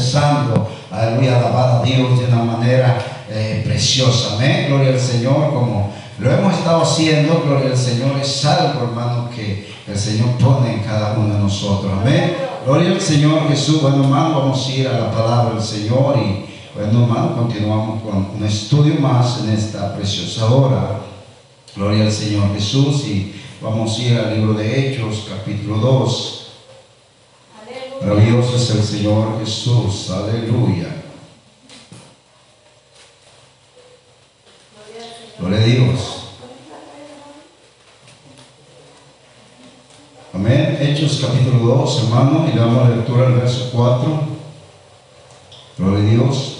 empezando, aleluya, alabar a Dios de una manera eh, preciosa. Amén. Gloria al Señor, como lo hemos estado haciendo, gloria al Señor, es algo, hermano, que el Señor pone en cada uno de nosotros. Amén. Gloria al Señor Jesús. Bueno, hermano, vamos a ir a la palabra del Señor y, bueno, hermano, continuamos con un estudio más en esta preciosa hora. Gloria al Señor Jesús y vamos a ir al libro de Hechos, capítulo 2. Maravilloso es el Señor Jesús. Aleluya. Gloria a Dios. Amén. Hechos capítulo 2, hermano, y le damos la lectura al verso 4. Gloria a Dios.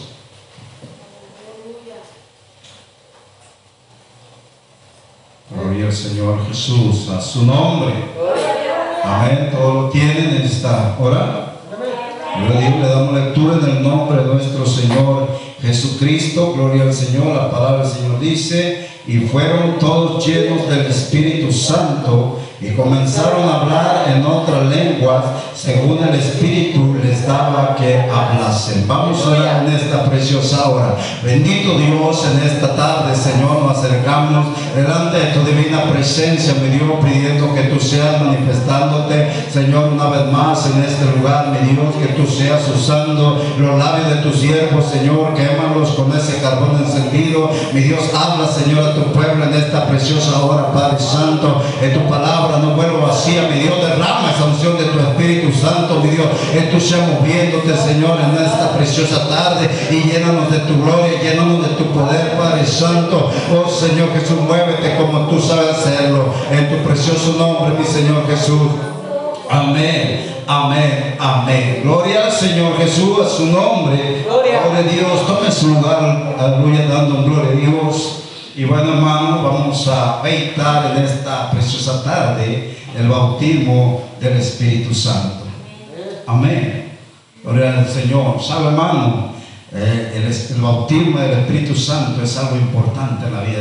Gloria al Señor Jesús, a su nombre. Amén. Todo lo tienen a Dios. Le damos lectura en el nombre de nuestro Señor Jesucristo. Gloria al Señor. La palabra del Señor dice, y fueron todos llenos del Espíritu Santo y comenzaron a hablar en otras lenguas según el Espíritu les daba que hablasen. Vamos a orar en esta preciosa hora. Bendito Dios, en esta tarde, Señor, nos acercamos delante de tu divina presencia, mi Dios, pidiendo que tú seas manifestándote, Señor, una vez más en este lugar, mi Dios, que tú seas usando los labios de tus siervos, Señor, quémalos con ese carbón encendido. Mi Dios, habla, Señor, a tu pueblo en esta preciosa hora, Padre Santo, en tu palabra no vuelvo vacía, mi Dios, derrama esa unción de tu Espíritu Santo, mi Dios, entusiasmo viéndote, Señor, en esta preciosa tarde y llénanos de tu gloria, llénanos de tu poder, Padre Santo. Oh Señor Jesús, muévete como tú sabes hacerlo, en tu precioso nombre, mi Señor Jesús. Amén, amén, amén. Gloria al Señor Jesús, a su nombre. Gloria, a Dios. Tome su lugar, aleluya, dando gloria a Dios. Y bueno, hermano, vamos a meditar en esta preciosa tarde el bautismo del Espíritu Santo. Amén. Gloria al Señor. ¿Sabe, hermano? Eh, el, bautismo del Espíritu Santo es algo importante en la vida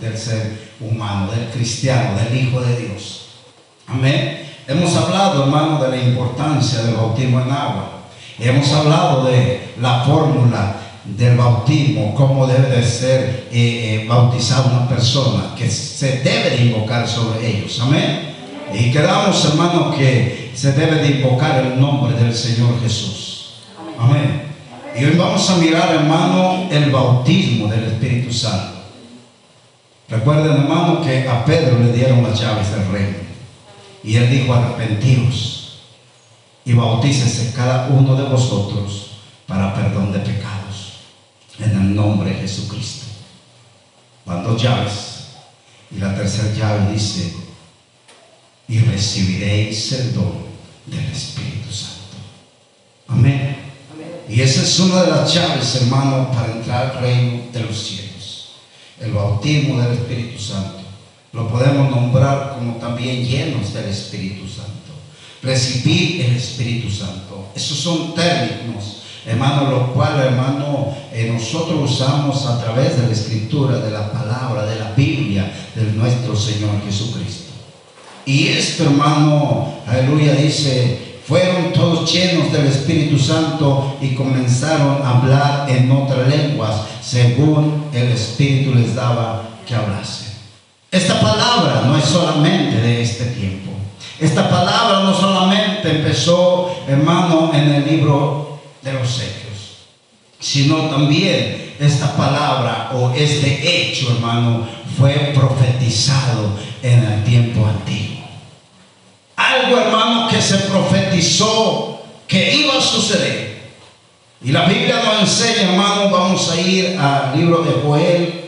del ser, humano, del cristiano, del Hijo de Dios. Amén. Hemos hablado, hermano, de la importancia del bautismo en agua. Hemos hablado de la fórmula del bautismo, cómo debe de ser eh, eh, bautizada una persona, que se debe de invocar sobre ellos. Amén. Y quedamos, hermanos, que se debe de invocar el nombre del Señor Jesús. Amén. Y hoy vamos a mirar, hermano, el bautismo del Espíritu Santo. Recuerden, hermano, que a Pedro le dieron las llaves del reino. Y él dijo, arrepentidos y bautícese cada uno de vosotros para perdón de pecados en el nombre de Jesucristo. Van dos llaves. Y la tercera llave dice, y recibiréis el don del Espíritu Santo. Amén. Y esa es una de las llaves, hermano, para entrar al reino de los cielos. El bautismo del Espíritu Santo. Lo podemos nombrar como también llenos del Espíritu Santo. Recibir el Espíritu Santo. Esos son términos hermano, lo cual, hermano, eh, nosotros usamos a través de la escritura, de la palabra, de la Biblia, de nuestro Señor Jesucristo. Y esto, hermano, aleluya, dice, fueron todos llenos del Espíritu Santo y comenzaron a hablar en otras lenguas, según el Espíritu les daba que hablasen. Esta palabra no es solamente de este tiempo. Esta palabra no solamente empezó, hermano, en el libro de los hechos, sino también esta palabra o este hecho, hermano, fue profetizado en el tiempo antiguo. Algo, hermano, que se profetizó que iba a suceder. Y la Biblia nos enseña, hermano, vamos a ir al libro de Joel.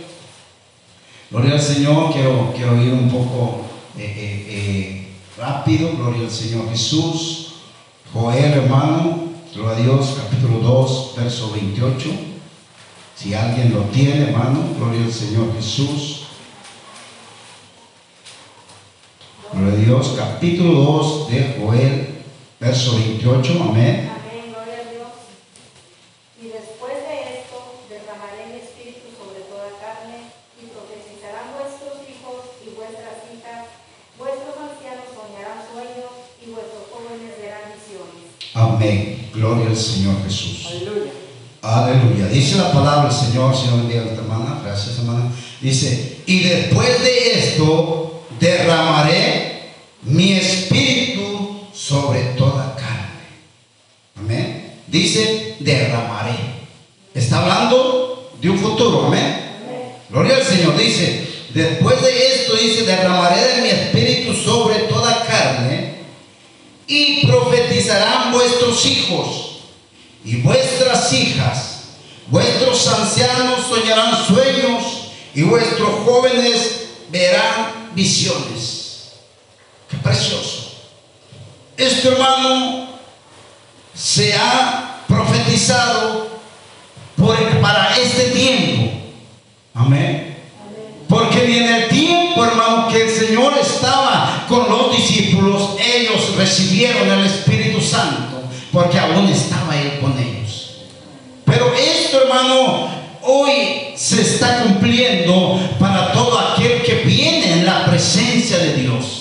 Gloria al Señor, quiero, quiero ir un poco eh, eh, eh, rápido. Gloria al Señor Jesús. Joel, hermano, Gloria a Dios, capítulo 2, verso 28. Si alguien lo tiene, hermano, gloria al Señor Jesús. Gloria a Dios, capítulo 2 de Joel, verso 28. Amén. Amén, gloria a Dios. Y después de esto, derramaré mi espíritu sobre toda carne, y profetizarán vuestros hijos y vuestras hijas, vuestros ancianos soñarán sueños, y vuestros jóvenes verán visiones. Amén. Gloria al Señor Jesús. Aleluya. Aleluya. Dice la palabra del Señor, Señor bendiga a hermana. Gracias, hermana. Dice, y después de esto derramaré mi espíritu sobre toda carne. Amén. Dice, derramaré. Está hablando de un futuro. Amén. Gloria al Señor. Dice, después de esto, dice, derramaré de mi espíritu sobre toda carne y profetizarán vuestros hijos y vuestras hijas, vuestros ancianos soñarán sueños y vuestros jóvenes verán visiones. Qué precioso. Esto, hermano, se ha profetizado para este tiempo. Amén. Porque ni en el tiempo, hermano, que el Señor estaba con los discípulos, ellos recibieron el Espíritu Santo, porque aún estaba Él con ellos. Pero esto, hermano, hoy se está cumpliendo para todo aquel que viene en la presencia de Dios.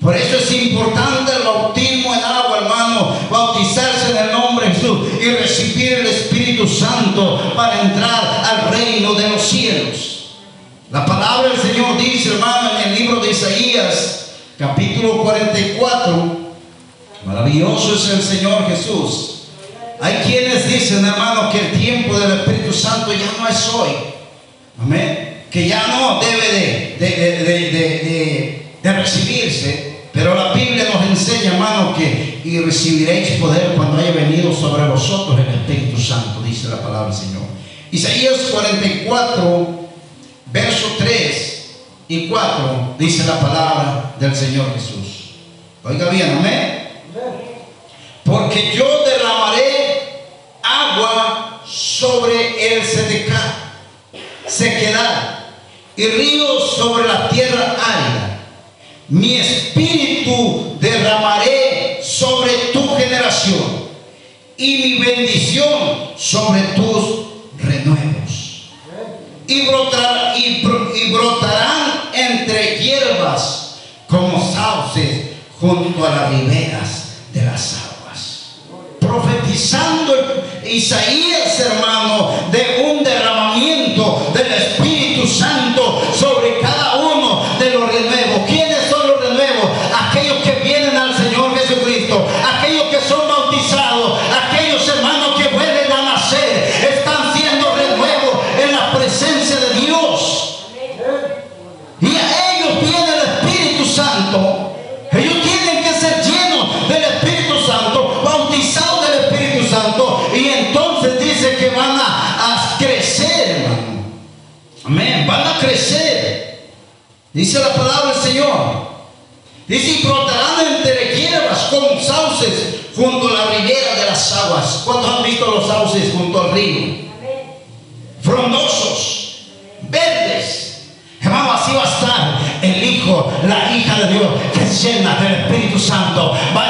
Por eso es importante el bautismo en agua, hermano, bautizarse en el nombre de Jesús y recibir el Espíritu Santo para entrar al reino de los cielos. La palabra del Señor dice, hermano, en el libro de Isaías, capítulo 44, maravilloso es el Señor Jesús. Hay quienes dicen, hermano, que el tiempo del Espíritu Santo ya no es hoy. Amén. Que ya no debe de, de, de, de- recibirse. Pero la Biblia nos enseña, hermano, que y recibiréis poder cuando haya venido sobre vosotros el Espíritu Santo, dice la palabra del Señor. Isaías 44, verso 3 y 4, dice la palabra del Señor Jesús. Oiga bien, amén. Porque yo derramaré agua sobre el sedecar, sequedad, y ríos sobre la tierra árida. Mi espíritu derramaré sobre tu generación y mi bendición sobre tus renuevos. Y, brotar- y bro- y brotarán entre hierbas como sauces junto a las riberas de las aguas. Profetizando Isaías, hermano, de a crecer. Dice la palabra del Señor. Dice, y brotarán entre hierbas como sauces junto a la ribera de las aguas. ¿Cuántos han visto los sauces junto al río? frondosos, verdes. Hermano, así va a estar el Hijo, la hija de Dios, que es llena del Espíritu Santo. Va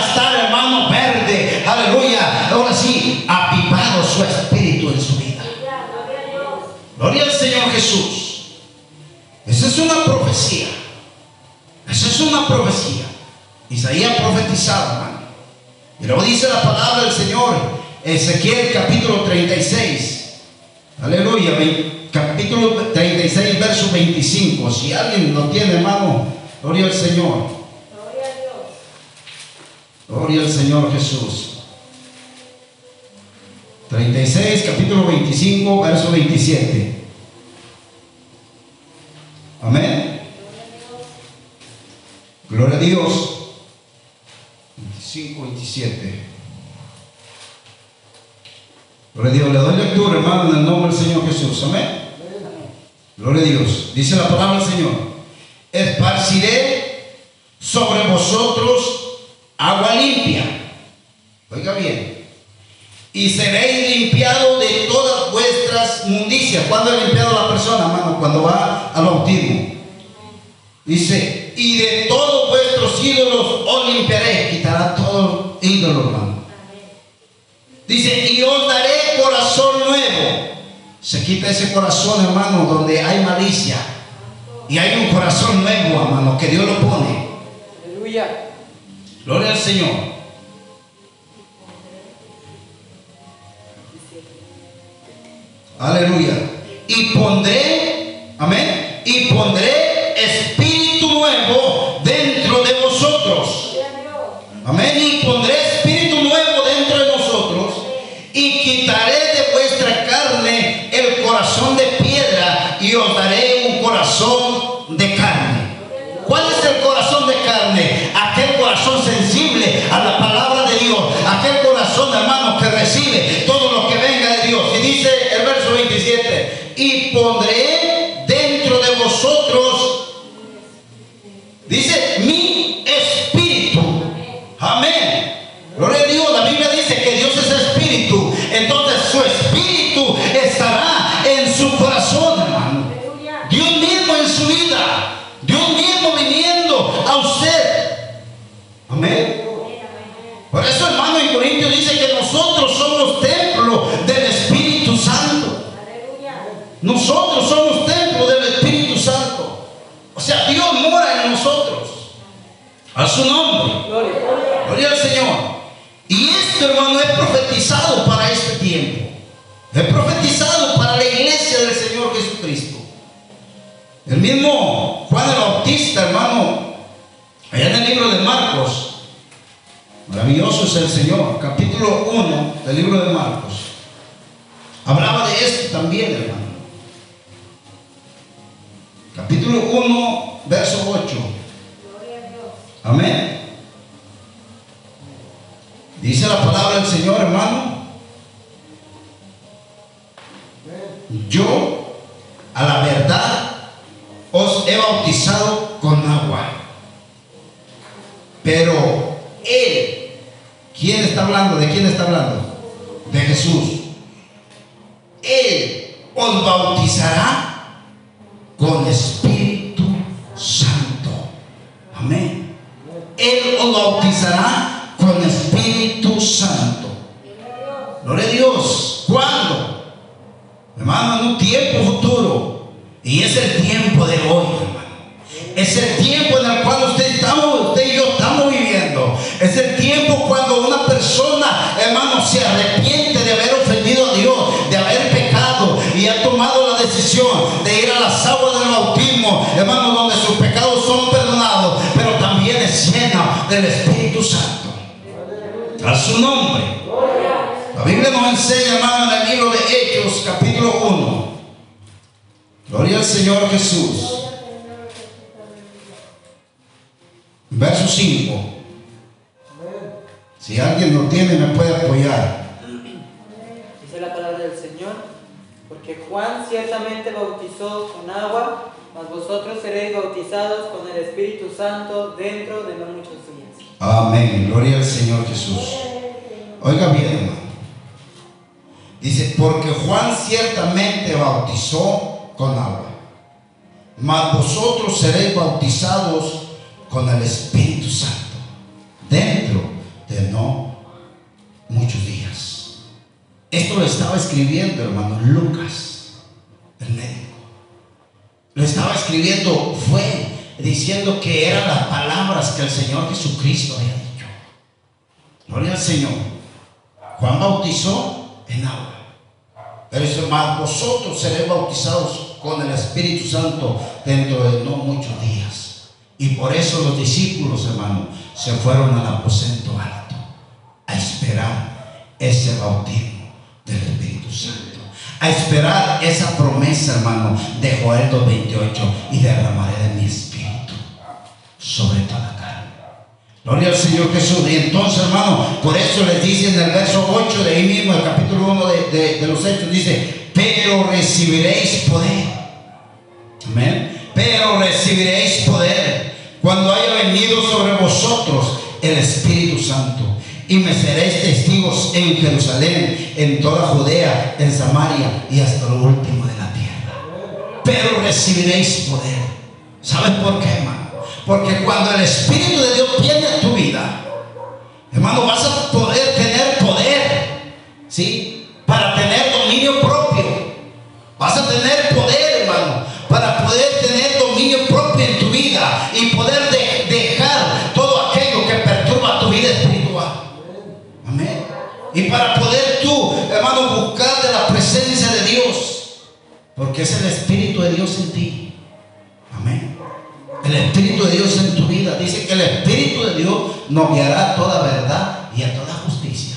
Isaías profetizaba, hermano. Y luego dice la palabra del Señor, Ezequiel capítulo 36. Aleluya, capítulo 36, verso 25. Si alguien lo tiene, hermano, gloria al Señor. Gloria a Dios. Gloria al Señor Jesús. 36, capítulo 25, verso 27. Amén. Gloria a Dios. 25, 27. Gloria a Dios. Le doy lectura, hermano, en el nombre del Señor Jesús. Amén. Gloria a Dios. Dice la palabra del Señor. Esparciré sobre vosotros agua limpia. Oiga bien. Y seréis limpiados de todas vuestras mundicias. ¿Cuándo es limpiado la persona, hermano? Cuando va al bautismo. Dice, y de todos vuestros ídolos os limpiaré. Quitará todo ídolo, hermano. Dice, y os daré corazón nuevo. Se quita ese corazón, hermano, donde hay malicia. Y hay un corazón nuevo, hermano, que Dios lo pone. Aleluya. Gloria al Señor. Aleluya. Y pondré, amén, y pondré A su nombre. Gloria al Señor. Y esto, hermano, es profetizado para este tiempo. Es profetizado para la iglesia del Señor Jesucristo. El mismo Juan el Bautista, hermano, allá en el libro de Marcos, maravilloso es el Señor, capítulo 1 del libro de Marcos, hablaba de esto también, hermano. Capítulo 1, verso 8. Amén. Dice la palabra del Señor, hermano. Yo, a la verdad, os he bautizado con agua. Pero Él, ¿quién está hablando? ¿De quién está hablando? De Jesús. Él os bautizará con Espíritu Él os bautizará con Espíritu Santo. Gloria a Dios. ¿Cuándo? Hermano, en un tiempo futuro. Y es el tiempo de hoy, hermano. Es el tiempo en el cual usted, estamos, usted y yo estamos viviendo. Es el tiempo cuando una persona, hermano, se arrepiente de haber ofendido a Dios, de haber pecado y ha tomado la decisión de ir a las aguas del bautismo, hermano, donde sus pecados son perdonados, es lleno del Espíritu Santo. A su nombre. La Biblia nos enseña, hermano, en el libro de Hechos, capítulo 1. Gloria al Señor Jesús. Verso 5. Si alguien lo tiene, me puede apoyar. Dice la palabra del Señor, porque Juan ciertamente bautizó con agua, mas vosotros seréis bautizados con el Espíritu Santo dentro de no muchos días. Amén. Gloria al Señor Jesús. Oiga bien, hermano. Dice, porque Juan ciertamente bautizó con agua, mas vosotros seréis bautizados con el Espíritu Santo dentro de no muchos días. Esto lo estaba escribiendo, hermano, Lucas, el médico. Lo estaba escribiendo, fue diciendo que eran las palabras que el Señor Jesucristo había dicho. Gloria al Señor. Juan bautizó en agua. Pero dice, más vosotros seréis bautizados con el Espíritu Santo dentro de no muchos días. Y por eso los discípulos, hermano, se fueron al aposento alto a esperar ese bautismo del Espíritu Santo. A esperar esa promesa, hermano, de Joel 2.28 y derramaré de mi espíritu sobre toda carne. Gloria al Señor Jesús. Y entonces, hermano, por eso les dice en el verso 8 de ahí mismo, el capítulo 1 de, de- de los Hechos, dice, pero recibiréis poder. Amén. Pero recibiréis poder cuando haya venido sobre vosotros el Espíritu Santo. Y me seréis testigos en Jerusalén, en toda Judea, en Samaria y hasta lo último de la tierra. Pero recibiréis poder. ¿Sabes por qué, hermano? Porque cuando el Espíritu de Dios viene a tu vida, hermano, vas a poder tener poder, ¿sí? Para tener dominio propio. Vas a tener poder, hermano, para poder tener Porque es el Espíritu de Dios en ti. Amén. El Espíritu de Dios en tu vida. Dice que el Espíritu de Dios nos guiará a toda verdad y a toda justicia.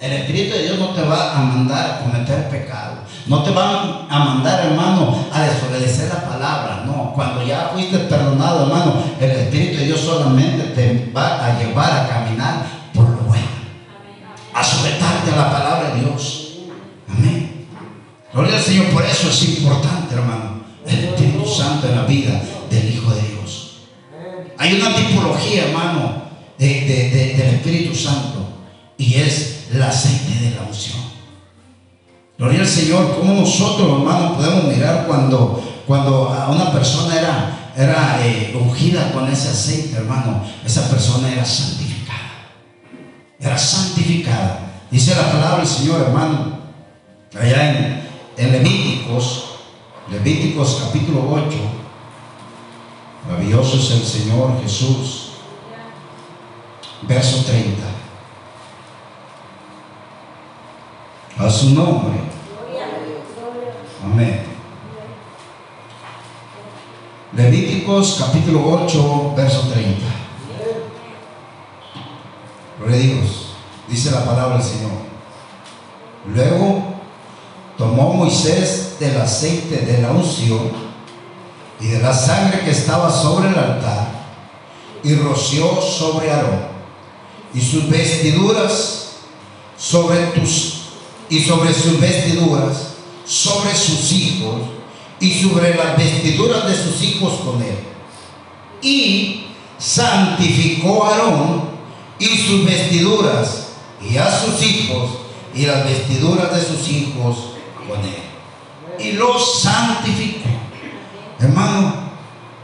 El Espíritu de Dios no te va a mandar a cometer pecado. No te va a mandar, hermano, a desobedecer la palabra. No, cuando ya fuiste perdonado, hermano, el Espíritu de Dios solamente te va a llevar a caminar por lo bueno. A sujetarte a la palabra de Dios. Gloria al Señor. Por eso es importante, hermano, el Espíritu Santo en la vida del Hijo de Dios. Hay una tipología, hermano, de- de- del Espíritu Santo y es el aceite de la unción. Gloria al Señor, como nosotros, hermano, podemos mirar cuando, cuando a una persona era, era eh, ungida con ese aceite, hermano, esa persona era santificada. Era santificada. Dice la palabra del Señor, hermano, allá en, en Levíticos, Levíticos capítulo 8, maravilloso es el Señor Jesús, verso 30. A su nombre. Amén. Levíticos capítulo 8, verso 30. Gloria a Dios. Dice la palabra del Señor. Luego tomó Moisés del aceite de la unción y de la sangre que estaba sobre el altar y roció sobre Aarón. Y sus vestiduras sobre tus y sobre sus vestiduras sobre sus hijos y sobre las vestiduras de sus hijos con él. Y santificó a Aarón y sus vestiduras y a sus hijos y las vestiduras de sus hijos y los santificó hermano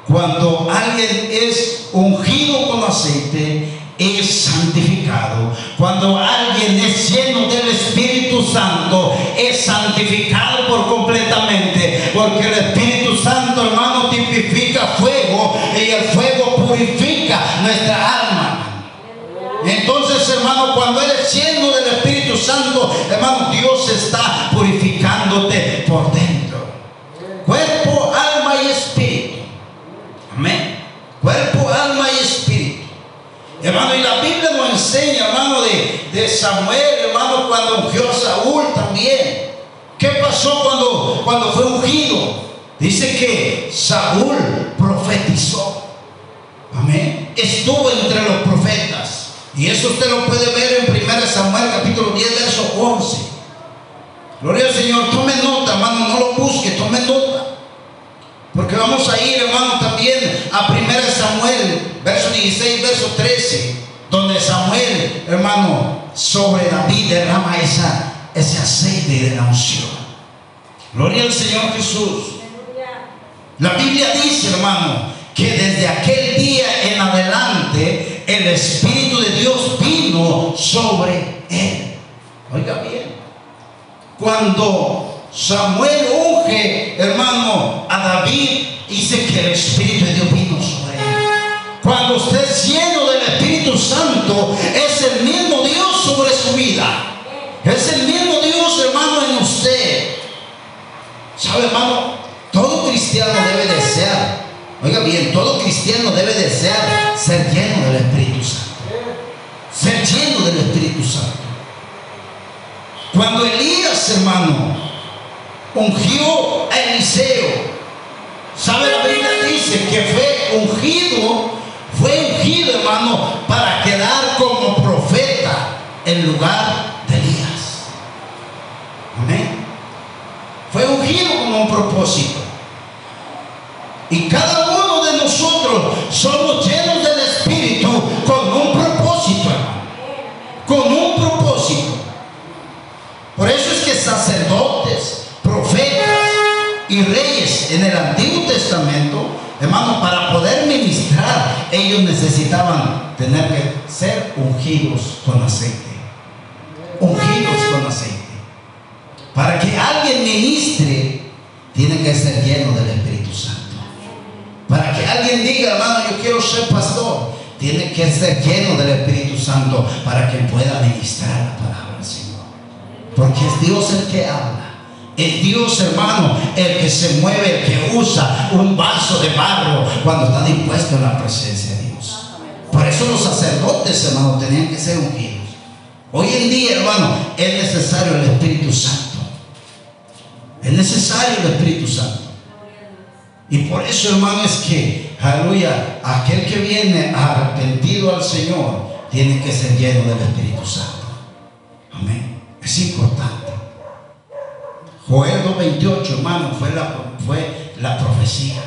cuando alguien es ungido con aceite es santificado. Cuando alguien es lleno del Espíritu Santo, es santificado por completamente. Porque el Espíritu Santo, hermano, tipifica fuego y el fuego purifica nuestra alma. Entonces, hermano, cuando eres lleno del Espíritu Santo, hermano, Dios está purificándote por dentro. Cuerpo, alma y espíritu. Amén. Cuerpo, alma y espíritu. Hermano, y la Biblia nos enseña, hermano, de, de Samuel, hermano, cuando ungió a Saúl también. ¿Qué pasó cuando, cuando fue ungido? Dice que Saúl profetizó. Amén. Estuvo entre los profetas. Y eso usted lo puede ver en 1 Samuel capítulo 10, verso 11. Gloria al Señor. Tome nota, hermano, no lo busque, tome nota. Porque vamos a ir, hermano, también a 1 Samuel, 16, verso 13, donde Samuel, hermano, sobre David derrama esa, ese aceite de la unción. Gloria al Señor Jesús. La Biblia dice, hermano, que desde aquel día en adelante el Espíritu de Dios vino sobre él. Oiga bien, cuando Samuel unge, hermano, a David, dice que el Espíritu de Dios vino sobre él. Cuando usted es lleno del Espíritu Santo, es el mismo Dios sobre su vida. Es el mismo Dios, hermano, en usted. ¿Sabe, hermano? Todo cristiano debe desear, oiga bien, todo cristiano debe desear ser lleno del Espíritu Santo. Ser lleno del Espíritu Santo. Cuando Elías, hermano, ungió a Eliseo, ¿sabe? La Biblia dice que fue ungido, fue ungido, hermano, para quedar como profeta en lugar de Elías. Amén. Fue ungido como un propósito. Y cada uno de nosotros somos llenos del Espíritu con un propósito, hermano. Con un propósito. Por eso es que sacerdotes, profetas y reyes en el Antiguo Testamento, hermano, para poder ministrar, ellos necesitaban tener que ser ungidos con aceite. Ungidos con aceite. Para que alguien ministre, tiene que ser lleno del Espíritu Santo. Para que alguien diga, hermano, yo quiero ser pastor, tiene que ser lleno del Espíritu Santo para que pueda ministrar la palabra del Señor. Porque es Dios el que habla. Es Dios, hermano, el que se mueve, el que usa un vaso de barro cuando está dispuesto en la presencia de Dios. Por eso los sacerdotes, hermano, tenían que ser ungidos. Hoy en día, hermano, es necesario el Espíritu Santo. Es necesario el Espíritu Santo. Y por eso, hermano, es que, aleluya, aquel que viene arrepentido al Señor tiene que ser lleno del Espíritu Santo. Amén. Es importante. Joel 2.28, hermano, fue la, fue la profecía.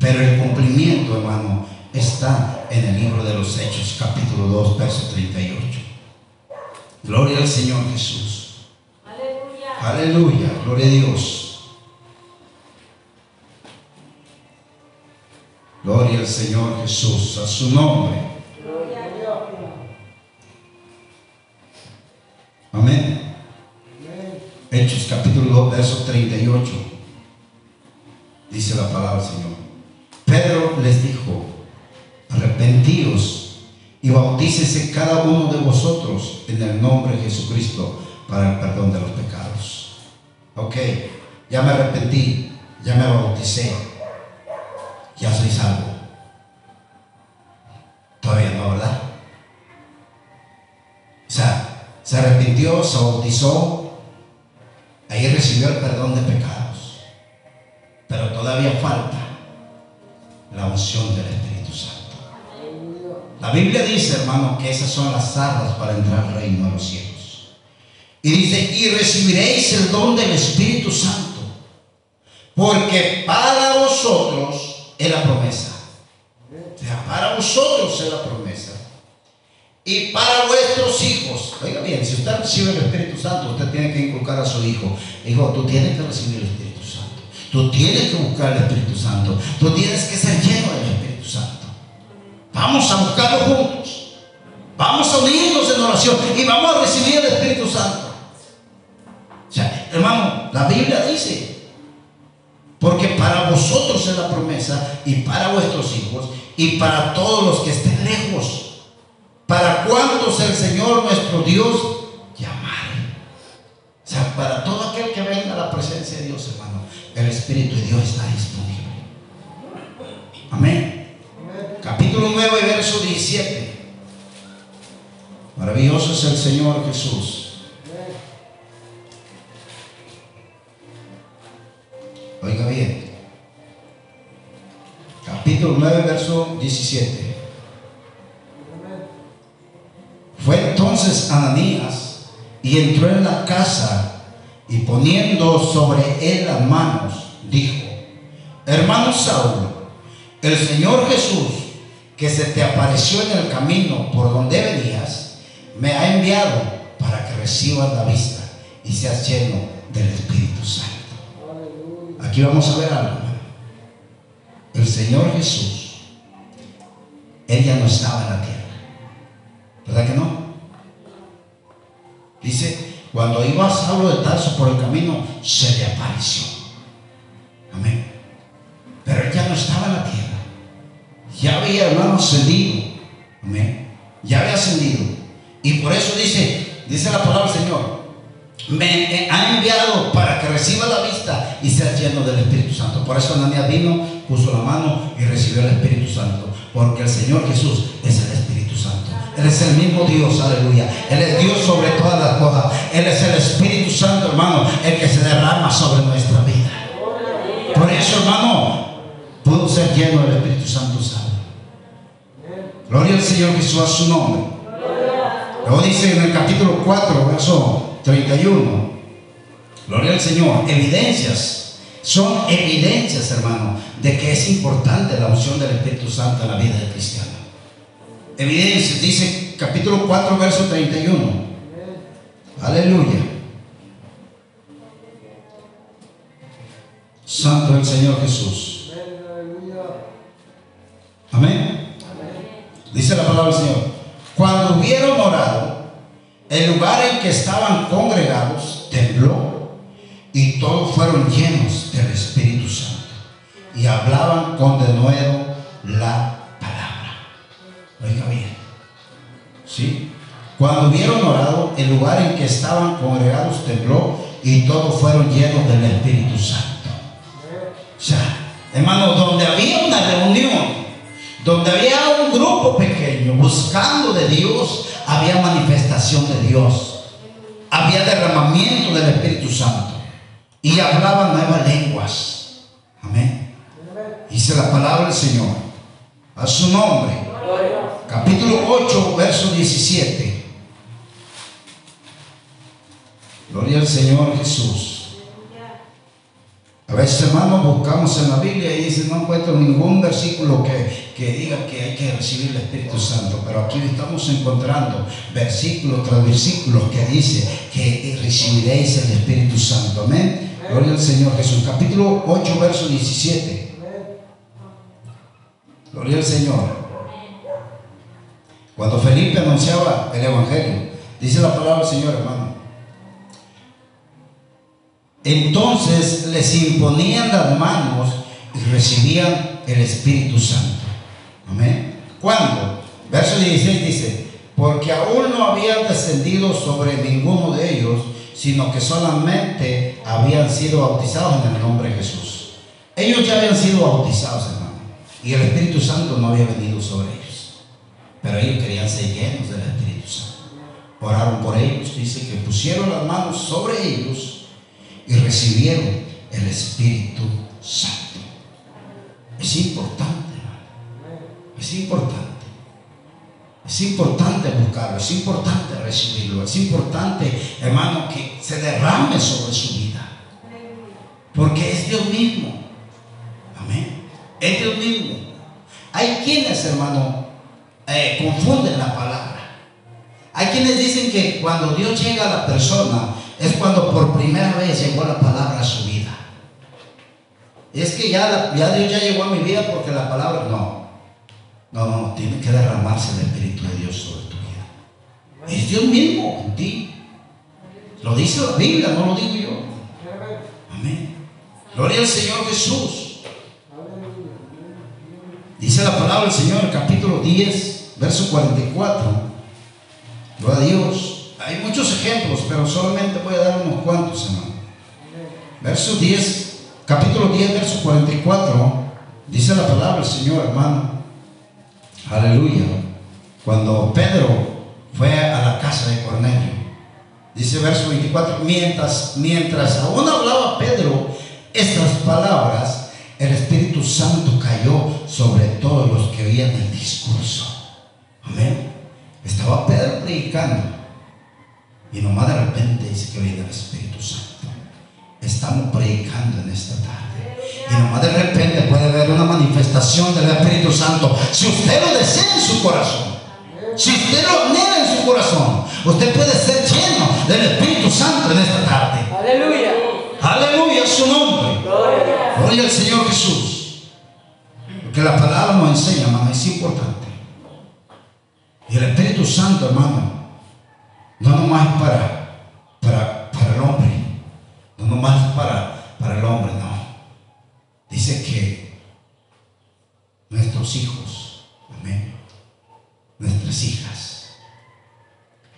Pero el cumplimiento, hermano, está en el libro de los Hechos, capítulo 2, verso 38. Gloria al Señor Jesús. Aleluya. Aleluya, gloria a Dios. Gloria al Señor Jesús, a su nombre. Gloria a Dios. Amén. Hechos capítulo 2, verso 38. Dice la palabra del Señor. Pedro les dijo, arrepentíos y bautícese cada uno de vosotros en el nombre de Jesucristo para el perdón de los pecados. Ok, ya me arrepentí, ya me bauticé, ya soy salvo. Todavía no, ¿verdad? O sea, se arrepintió, se bautizó, ahí recibió el perdón de pecados. Pero todavía falta la unción del Espíritu Santo. La Biblia dice, hermano, que esas son las armas para entrar al reino de los cielos. Y dice, y recibiréis el don del Espíritu Santo, porque para vosotros es la promesa. O sea, para vosotros es la promesa. Y para vuestros hijos. Oiga bien, si usted recibe el Espíritu Santo, usted tiene que inculcar a su hijo. Hijo, tú tienes que recibir el Espíritu Santo. Tú tienes que buscar el Espíritu Santo. Tú tienes que ser lleno del Espíritu Santo. Vamos a buscarlo juntos. Vamos a unirnos en oración y vamos a recibir el Espíritu Santo. O sea, hermano, la Biblia dice, porque para vosotros es la promesa y para vuestros hijos y para todos los que estén lejos. Para cuantos el Señor nuestro Dios llamare. O sea, para todo aquel que venga a la presencia de Dios, hermano, el Espíritu de Dios está disponible. Amén. Capítulo 9, verso 17. Maravilloso es el Señor Jesús. Oiga bien. Capítulo 9, verso 17. Fue entonces Ananías y entró en la casa y poniendo sobre él las manos, dijo, hermano Saulo, el Señor Jesús, que se te apareció en el camino por donde venías, me ha enviado para que recibas la vista y seas lleno del Espíritu Santo. Aquí vamos a ver algo. El Señor Jesús, Él ya no estaba en la tierra. ¿Verdad que no? Dice, cuando iba Saulo de Tarso por el camino, se le apareció. Amén. Pero él ya no estaba en la tierra. Ya había, hermano, ascendido. Amén. Ya había ascendido. Y por eso dice, dice la palabra del Señor, me ha enviado para que reciba la vista y sea lleno del Espíritu Santo. Por eso Ananías vino, puso la mano y recibió el Espíritu Santo. Porque el Señor Jesús es el Espíritu Santo. Él es el mismo Dios, aleluya. Él es Dios sobre todas las cosas. Él es el Espíritu Santo, hermano, el que se derrama sobre nuestra vida. Por eso, hermano, pudo ser lleno del Espíritu Santo, ¿sabe? Gloria al Señor Jesús a su nombre. Luego dice en el capítulo 4, verso 31. Gloria al Señor. Evidencias. Son evidencias, hermano, de que es importante la unción del Espíritu Santo en la vida del cristiano. Evidencias. Dice capítulo 4, verso 31. Aleluya. Santo el Señor Jesús. Amén. Dice la palabra del Señor. Cuando hubieron orado, el lugar en que estaban congregados tembló y todos fueron llenos del Espíritu Santo y hablaban con denuedo la palabra. Oiga bien. ¿Sí? Cuando hubieron orado, el lugar en que estaban congregados tembló y todos fueron llenos del Espíritu Santo. O sea, hermano, donde había una reunión, donde había un grupo pequeño buscando de Dios, había manifestación de Dios. Había derramamiento del Espíritu Santo. Y hablaban nuevas lenguas. Amén. Dice la palabra del Señor. A su nombre. Capítulo 8, verso 17. Gloria al Señor Jesús. A veces, hermanos, buscamos en la Biblia y dice, no encuentro ningún versículo que, que diga que hay que recibir el Espíritu Santo. Pero aquí estamos encontrando versículos tras versículos que dice que recibiréis el Espíritu Santo. Amén. Gloria al Señor Jesús. Capítulo 8, verso 17. Gloria al Señor. Cuando Felipe anunciaba el Evangelio, dice la palabra del Señor, hermano. Entonces les imponían las manos y recibían el Espíritu Santo. Amén. ¿Cuándo? Verso 16 dice, porque aún no habían descendido sobre ninguno de ellos, sino que solamente habían sido bautizados en el nombre de Jesús. Ellos ya habían sido bautizados, hermano, y el Espíritu Santo no había venido sobre ellos. Pero ellos querían ser llenos del Espíritu Santo. Oraron por ellos, dice que pusieron las manos sobre ellos y recibieron el Espíritu Santo. Es importante. Es importante. Es importante buscarlo, es importante recibirlo, es importante, hermano, que se derrame sobre su vida. Porque es Dios mismo. Amén. Es Dios mismo. Hay quienes, hermano, eh, confunden la palabra. Hay quienes dicen que cuando Dios llega a la persona es cuando por primera vez llegó la palabra a su vida. Es que ya, ya Dios ya llegó a mi vida porque la palabra no. No, no, tiene que derramarse el Espíritu de Dios sobre tu vida. Es Dios mismo en ti. Lo dice la Biblia, no lo digo yo. Amén. Gloria al Señor Jesús. Dice la palabra del Señor, capítulo 10, verso 44. Gloria a Dios. Hay muchos ejemplos, pero solamente voy a dar unos cuantos, hermano. Verso 10, capítulo 10, verso 44. Dice la palabra del Señor, hermano. Aleluya. Cuando Pedro fue a la casa de Cornelio. Dice verso 24, mientras, mientras aún hablaba Pedro estas palabras, el Espíritu Santo cayó sobre todos los que oían el discurso. Predicando y nomás de repente dice que oía el Espíritu Santo. Estamos predicando en esta tarde. Y nomás de repente puede haber una manifestación del Espíritu Santo. Si usted lo desea en su corazón, si usted lo anhela en su corazón, usted puede ser lleno del Espíritu Santo en esta tarde. Aleluya. Aleluya, su nombre. Gloria. Al Señor Jesús. Porque la palabra nos enseña, hermano, es importante. Y el Espíritu Santo, hermano, no nomás para, para, para el hombre, no nomás para, para el hombre, no. Dice que nuestros hijos, amén, nuestras hijas,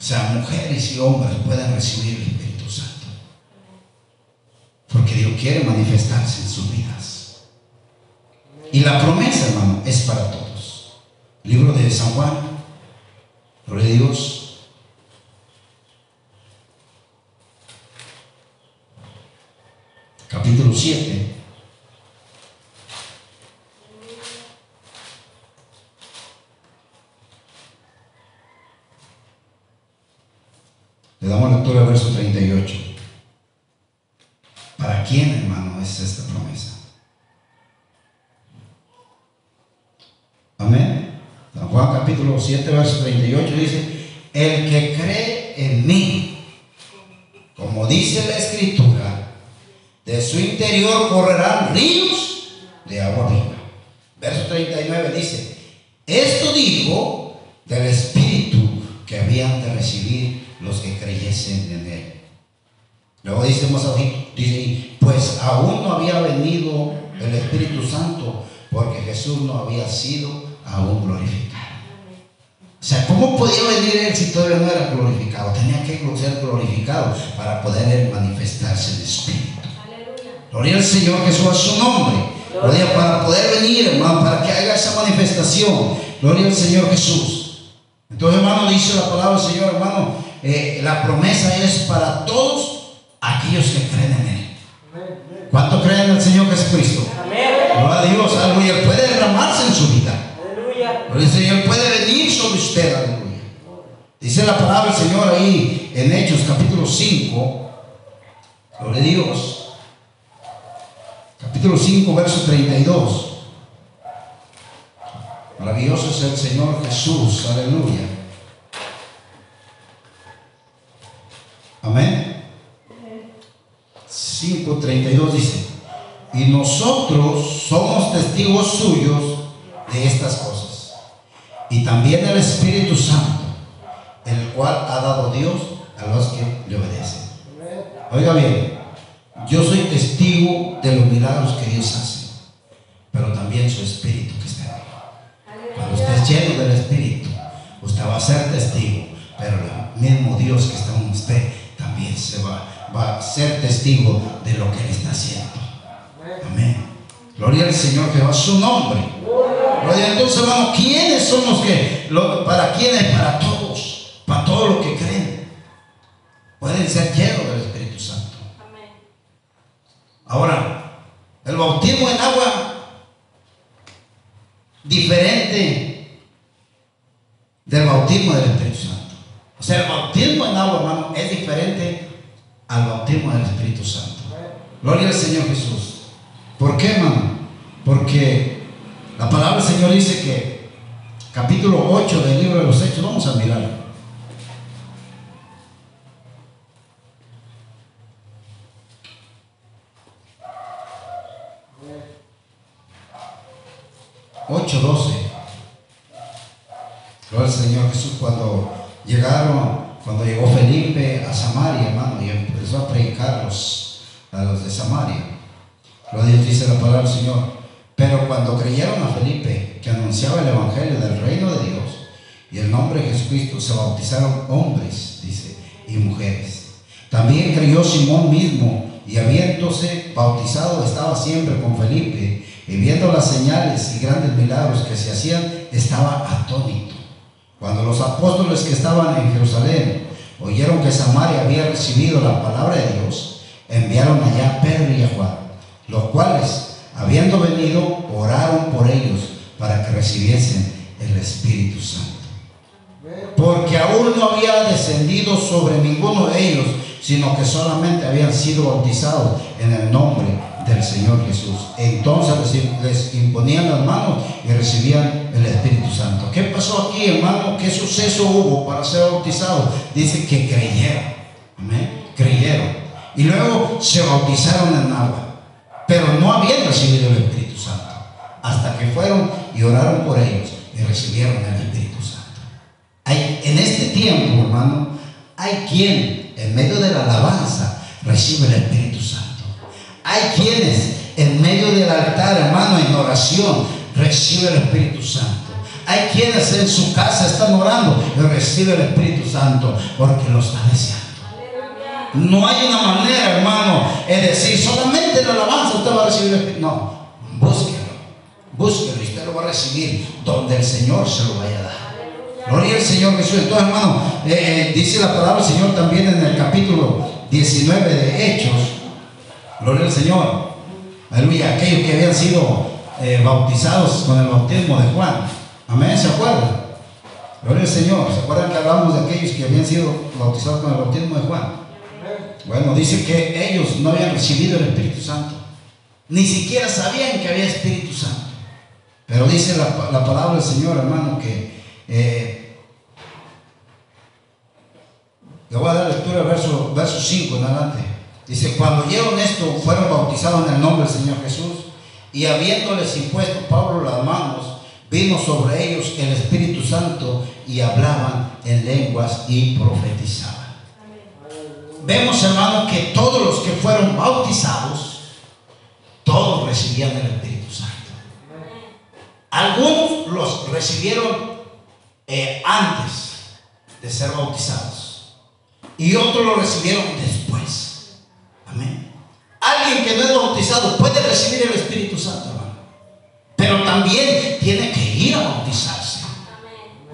o sea, mujeres y hombres pueden recibir el Espíritu Santo. Porque Dios quiere manifestarse en sus vidas. Y la promesa, hermano, es para todos. Libro de San Juan, Gloria Dios. Capítulo 7. Le damos lectura al verso 38. ¿Para quién, hermano, es esta promesa? Amén. San Juan capítulo 7, verso 38 dice, el que cree en mí, como dice la escritura, de su interior correrán ríos de agua viva. Verso 39 dice, esto dijo del Espíritu que habían de recibir los que creyesen en él. Luego dice más dice, pues aún no había venido el Espíritu Santo porque Jesús no había sido aún glorificado. O sea, ¿cómo podía venir él si todavía no era glorificado? Tenía que ser glorificado para poder él manifestarse en espíritu. Gloria al Señor Jesús a su nombre. Gloria para poder venir, hermano, para que haga esa manifestación. Gloria al Señor Jesús. Entonces, hermano, dice la palabra del Señor, hermano, eh, la promesa es para todos aquellos que creen en Él. ¿Cuánto creen en el Señor Jesucristo? Gloria a Dios, aleluya. Puede derramarse en su vida. Aleluya. Pero el Señor puede sobre usted, aleluya. Dice la palabra del Señor ahí en Hechos capítulo 5. Gloria a Dios. Capítulo 5, verso 32. Maravilloso es el Señor Jesús, aleluya. Amén. 5.32 dice, y nosotros somos testigos suyos de estas cosas. Y también el Espíritu Santo, el cual ha dado Dios a los que le obedecen. Oiga bien, yo soy testigo de los milagros que Dios hace, pero también su Espíritu que está en mí. Cuando usted es lleno del Espíritu, usted va a ser testigo, pero el mismo Dios que está en usted también se va, va a ser testigo de lo que Él está haciendo. Amén. Gloria al Señor que va su nombre. Entonces, hermano, ¿quiénes son los que, para quiénes? Para todos, para todos los que creen. Pueden ser llenos del Espíritu Santo. Ahora, el bautismo en agua diferente del bautismo del Espíritu Santo. O sea, el bautismo en agua, hermano, es diferente al bautismo del Espíritu Santo. Gloria al Señor Jesús. ¿Por qué, hermano? Porque la palabra del Señor dice que, capítulo 8 del libro de los Hechos, vamos a mirarlo. Ocho doce. Gloria al Señor Jesús cuando llegaron, cuando llegó Felipe a Samaria, hermano, y empezó a predicar a los, de Samaria. A Dios dice la palabra del Señor. Pero cuando creyeron a Felipe, que anunciaba el Evangelio del reino de Dios, y el nombre de Jesucristo, se bautizaron hombres, dice, y mujeres. También creyó Simón mismo, y habiéndose bautizado, estaba siempre con Felipe, y viendo las señales y grandes milagros que se hacían, estaba atónito. Cuando los apóstoles que estaban en Jerusalén oyeron que Samaria había recibido la palabra de Dios, enviaron allá a Pedro y a Juan, los cuales, habiendo venido, oraron por ellos para que recibiesen el Espíritu Santo. Porque aún no había descendido sobre ninguno de ellos, sino que solamente habían sido bautizados en el nombre del Señor Jesús. Entonces les, imponían las manos y recibían el Espíritu Santo. ¿Qué pasó aquí, hermano? ¿Qué suceso hubo para ser bautizados? Dice que creyeron. Amén. Creyeron. Y luego se bautizaron en agua. Pero no habían recibido el Espíritu Santo. Hasta que fueron y oraron por ellos y recibieron el Espíritu Santo. Hay, en este tiempo, hermano, hay quien en medio de la alabanza recibe el Espíritu Santo. Hay quienes en medio del altar, hermano, en oración, recibe el Espíritu Santo. Hay quienes en su casa están orando y recibe el Espíritu Santo porque lo está deseando. No hay una manera, hermano, es decir, solamente en la alabanza usted va a recibir el Espíritu. No, búsquelo, búsquelo y usted lo va a recibir donde el Señor se lo vaya a dar. Gloria al Señor Jesús. Entonces, hermano, eh, eh, dice la palabra del Señor también en el capítulo 19 de Hechos. Gloria al Señor. Aleluya. Aquellos que habían sido eh, bautizados con el bautismo de Juan. Amén. ¿Se acuerdan? Gloria al Señor. ¿Se acuerdan que hablamos de aquellos que habían sido bautizados con el bautismo de Juan? Bueno, dice que ellos no habían recibido el Espíritu Santo. Ni siquiera sabían que había Espíritu Santo. Pero dice la, la palabra del Señor, hermano, que eh, le voy a dar lectura al verso, verso 5 en adelante. Dice, cuando oyeron esto, fueron bautizados en el nombre del Señor Jesús. Y habiéndoles impuesto Pablo las manos, vino sobre ellos el Espíritu Santo y hablaban en lenguas y profetizaban. Vemos, hermano, que todos los que fueron bautizados, todos recibían el Espíritu Santo. Algunos los recibieron eh, antes de ser bautizados. Y otros lo recibieron después. Amén. Alguien que no es bautizado puede recibir el Espíritu Santo, hermano. Pero también tiene que ir a bautizarse.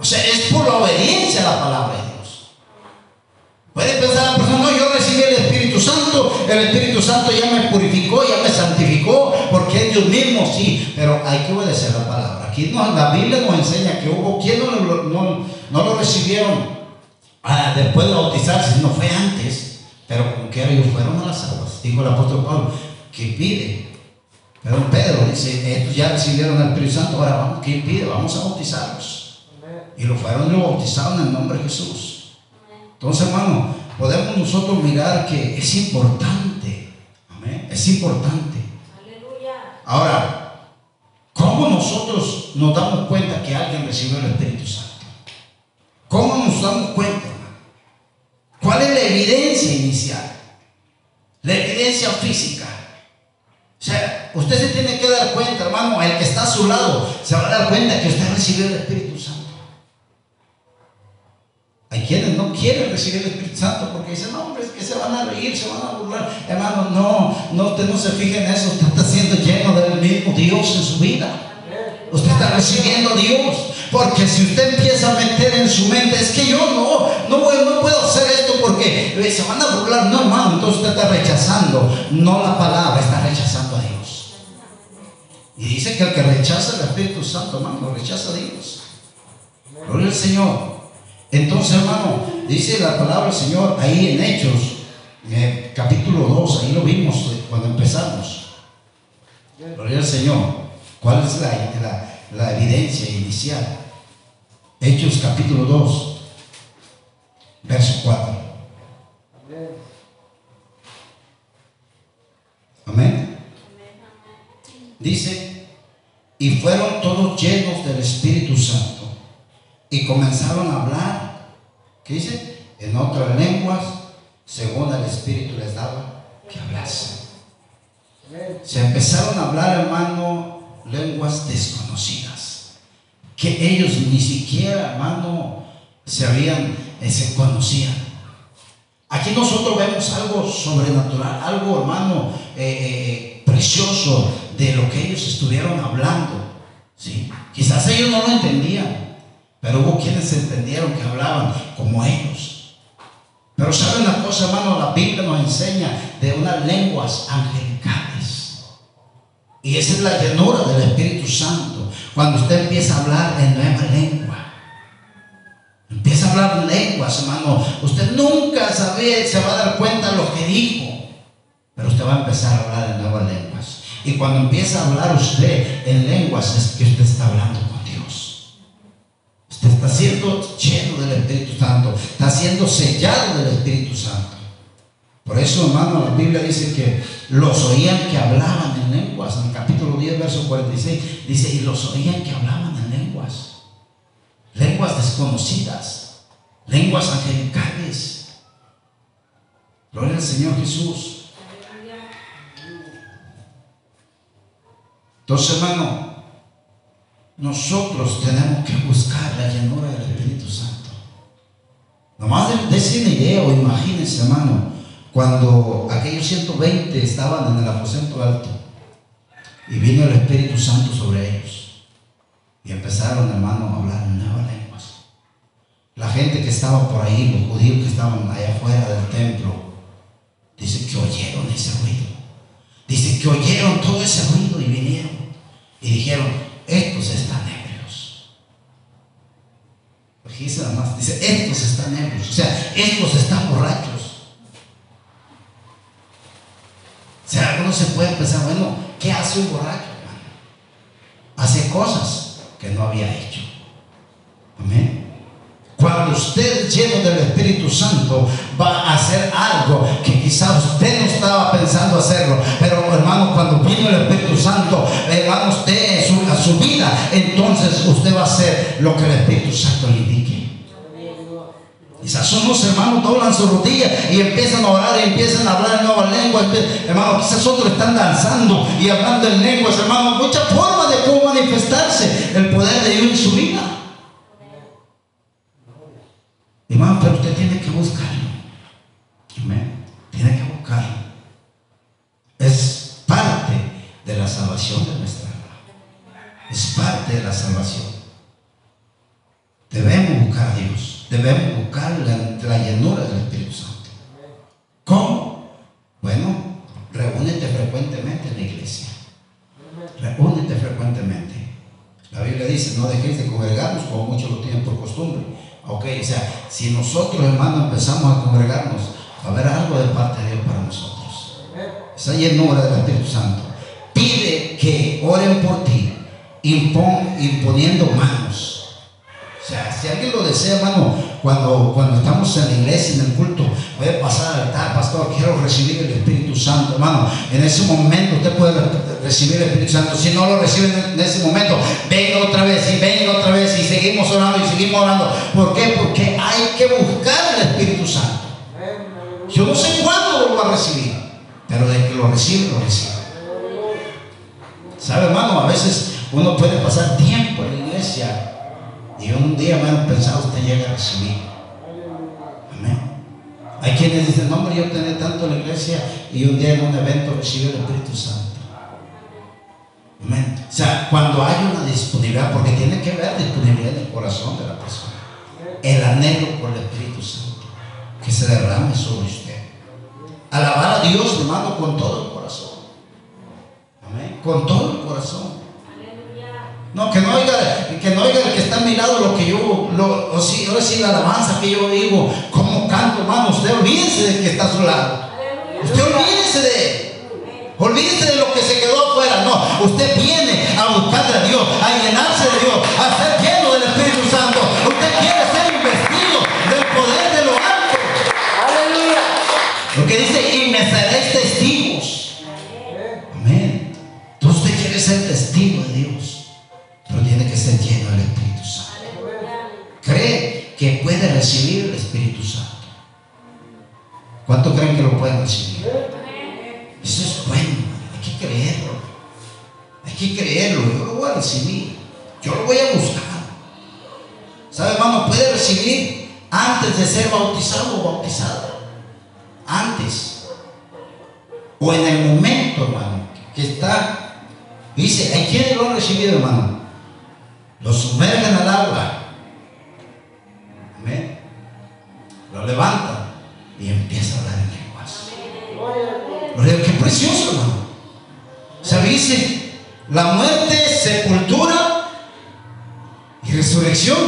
O sea, es por la obediencia a la palabra. Puede pensar la persona, no, yo recibí el Espíritu Santo, el Espíritu Santo ya me purificó, ya me santificó, porque es Dios mismo, sí, pero hay que obedecer la palabra. Aquí no, la Biblia nos enseña que hubo quien no, lo- no- no lo recibieron ah, después de bautizarse, no fue antes, pero como que ellos fueron a las aguas. Dijo el apóstol Pablo, que pide. Pero Pedro dice, estos ya recibieron el Espíritu Santo, ahora vamos, ¿qué pide? Vamos a bautizarlos. Y lo fueron y lo bautizaron en el nombre de Jesús. Entonces, hermano, podemos nosotros mirar que es importante. Amén. Es importante. Aleluya. Ahora, ¿cómo nosotros nos damos cuenta que alguien recibió el Espíritu Santo? ¿Cómo nos damos cuenta, hermano? ¿Cuál es la evidencia inicial? La evidencia física. O sea, usted se tiene que dar cuenta, hermano, el que está a su lado se va a dar cuenta que usted recibió el Espíritu Santo. Hay quienes no quieren recibir el Espíritu Santo porque dicen, no, hombre, es que se van a reír, se van a burlar. Hermano, no, no, usted no se fije en eso, usted está siendo lleno del mismo Dios en su vida. Usted está recibiendo a Dios. Porque si usted empieza a meter en su mente, es que yo no, no, no puedo hacer esto porque eh, se van a burlar. No, hermano, entonces usted está rechazando, no la palabra, está rechazando a Dios. Y dice que el que rechaza el Espíritu Santo, hermano, rechaza a Dios. Gloria al Señor. Entonces, hermano, dice la palabra del Señor ahí en Hechos, capítulo 2, ahí lo vimos cuando empezamos. Gloria al Señor. ¿Cuál es la, la- la evidencia inicial? Hechos capítulo 2, verso 4. Amén. Dice, y fueron todos llenos del Espíritu Santo y comenzaron a hablar, ¿qué dice? En otras lenguas, según el Espíritu les daba que hablasen. Se empezaron a hablar, hermano, lenguas desconocidas, que ellos ni siquiera, hermano, se habían, eh, se conocían. Aquí nosotros vemos algo sobrenatural, algo, hermano, eh, eh, precioso de lo que ellos estuvieron hablando. ¿sí? Quizás ellos no lo entendían, pero hubo quienes entendieron que hablaban como ellos. Pero saben una cosa, hermano, la Biblia nos enseña de unas lenguas angelicales. Y esa es la llenura del Espíritu Santo. Cuando usted empieza a hablar en nueva lengua. Empieza a hablar lenguas, hermano. Usted nunca sabe, se va a dar cuenta de lo que dijo. Pero usted va a empezar a hablar en nuevas lenguas. Y cuando empieza a hablar usted en lenguas es que usted está hablando con está siendo lleno del Espíritu Santo. Está siendo sellado del Espíritu Santo. Por eso, hermano, la Biblia dice que los oían que hablaban en lenguas. En el capítulo 10, verso 46, dice, y los oían que hablaban en lenguas. Lenguas desconocidas. Lenguas angelicales. Gloria al Señor Jesús. Entonces, hermano, nosotros tenemos que buscar la llanura del Espíritu Santo. Nomás de, de una idea o imagínense, hermano, cuando aquellos 120 estaban en el aposento alto y vino el Espíritu Santo sobre ellos y empezaron, hermano, a hablar en nuevas lenguas. La gente que estaba por ahí, los judíos que estaban allá afuera del templo, dice que oyeron ese ruido. Dice que oyeron todo ese ruido y vinieron y dijeron, estos están ebrios. Fíjese nada más, dice, estos están ebrios, o sea, estos están borrachos. O sea, uno se puede pensar, bueno, ¿qué hace un borracho? Hace cosas que no había hecho. Amén. Cuando usted lleno del Espíritu Santo va a hacer algo que quizás usted no estaba pensando hacerlo. Pero hermano, cuando vino el Espíritu Santo, hermano, usted a su vida, entonces usted va a hacer lo que el Espíritu Santo le indique. Quizás unos hermanos doblan su rodilla y empiezan a orar y empiezan a hablar en nuevas lenguas. Hermano, quizás otros están danzando y hablando en lenguas, hermano. Muchas formas de cómo manifestarse el poder de Dios en su vida. Hermano, pero usted tiene que buscarlo. Amén. Tiene que buscarlo. Es parte de la salvación de nuestra alma. Es parte de la salvación. Debemos buscar a Dios. Debemos buscar la, llenura del Espíritu Santo. ¿Cómo? Bueno, reúnete frecuentemente en la iglesia. Reúnete frecuentemente. La Biblia dice, no dejéis de congregarnos como muchos lo tienen por costumbre. Ok, o sea, si nosotros hermanos empezamos a congregarnos, va a haber algo de parte de Dios para nosotros. Esa llenura del Espíritu Santo. Pide que oren por ti, impon, imponiendo manos. Si alguien lo desea, hermano, cuando, cuando estamos en la iglesia, en el culto, puede pasar al altar, pastor, quiero recibir el Espíritu Santo, hermano. En ese momento usted puede recibir el Espíritu Santo. Si no lo recibe en ese momento, venga otra vez y venga otra vez y seguimos orando y seguimos orando. ¿Por qué? Porque hay que buscar el Espíritu Santo. Yo no sé cuándo lo va a recibir, pero de que lo recibe, lo recibe. ¿Sabe, hermano? A veces uno puede pasar tiempo en la iglesia y un día menos pensado usted llega a recibir. Amén. Hay quienes dicen, no, hombre, yo tenía tanto en la iglesia y un día en un evento recibí el Espíritu Santo. Amén. O sea, cuando hay una disponibilidad, porque tiene que haber disponibilidad en el corazón de la persona. El anhelo por el Espíritu Santo que se derrame sobre usted. Alabar a Dios, hermano, con todo el corazón. Amén. Con todo el corazón. No, que no oiga, que no oiga el que está a mi lado lo que yo, lo, o sí, ahora sí la alabanza que yo digo, como canto, hermano, usted olvídese de que está a su lado. Usted olvídese de. Olvídese de lo que se quedó afuera. No, usted viene a buscar a Dios, a llenarse de O en el momento, hermano, que está. Dice, hay quienes lo recibido, hermano. Lo sumergen al agua. Amén. Lo levantan y empieza a hablar en lenguas. Qué precioso, hermano. ¿Sabe? Dice, la muerte, sepultura y resurrección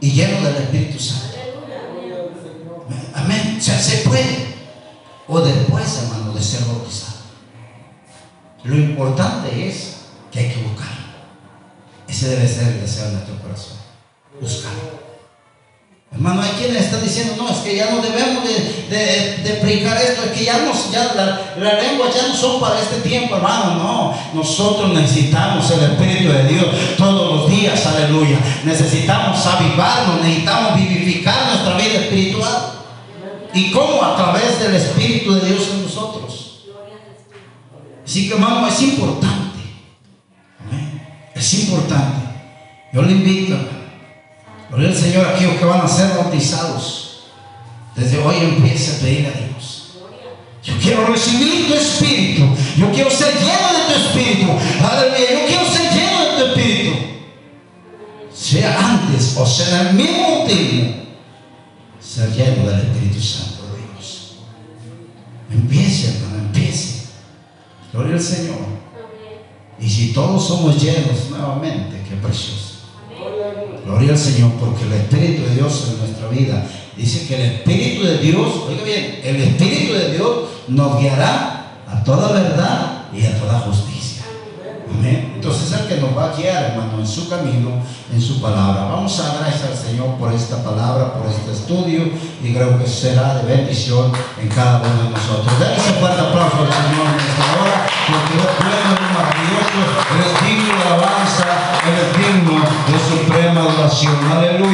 y lleno del Espíritu Santo. Amén. O sea, se puede. O hermano, de ser bautizado. Lo importante es que hay que buscarlo. Ese debe ser el deseo de nuestro corazón. Buscarlo. Hermano, hay quienes están diciendo, no, es que ya no debemos de, de, predicar esto, es que ya, nos, ya la, la lengua ya no son para este tiempo, hermano. No, nosotros necesitamos el Espíritu de Dios todos los días, aleluya. Necesitamos avivarnos, necesitamos vivificar nuestra vida espiritual. ¿Y cómo? A través del Espíritu de Dios en. Así que, hermano, es importante. Amén. Es importante. Yo le invito. Gloria al Señor, aquellos que van a ser bautizados. Desde hoy empiece a pedir a Dios. Yo quiero recibir tu espíritu. Yo quiero ser lleno de tu espíritu. Aleluya. Yo quiero ser lleno de tu espíritu. Sea antes o sea en el mismo tiempo. Ser lleno del Espíritu Santo de Dios. Empiece, hermano. Gloria al Señor. Y si todos somos llenos nuevamente, qué precioso. Gloria al Señor, porque el Espíritu de Dios en nuestra vida dice que el Espíritu de Dios, oiga bien, el Espíritu de Dios nos guiará a toda verdad y a toda justicia. Amén. Entonces es el que nos va a guiar, hermano, en su camino, en su palabra. Vamos a agradecer al Señor por esta palabra, por este estudio, y creo que será de bendición en cada uno de nosotros. Denle un fuerte aplauso al Señor en esta hora, porque es bueno, es maravilloso, Él es digno de alabanza, Él es digno de suprema adoración. Aleluya.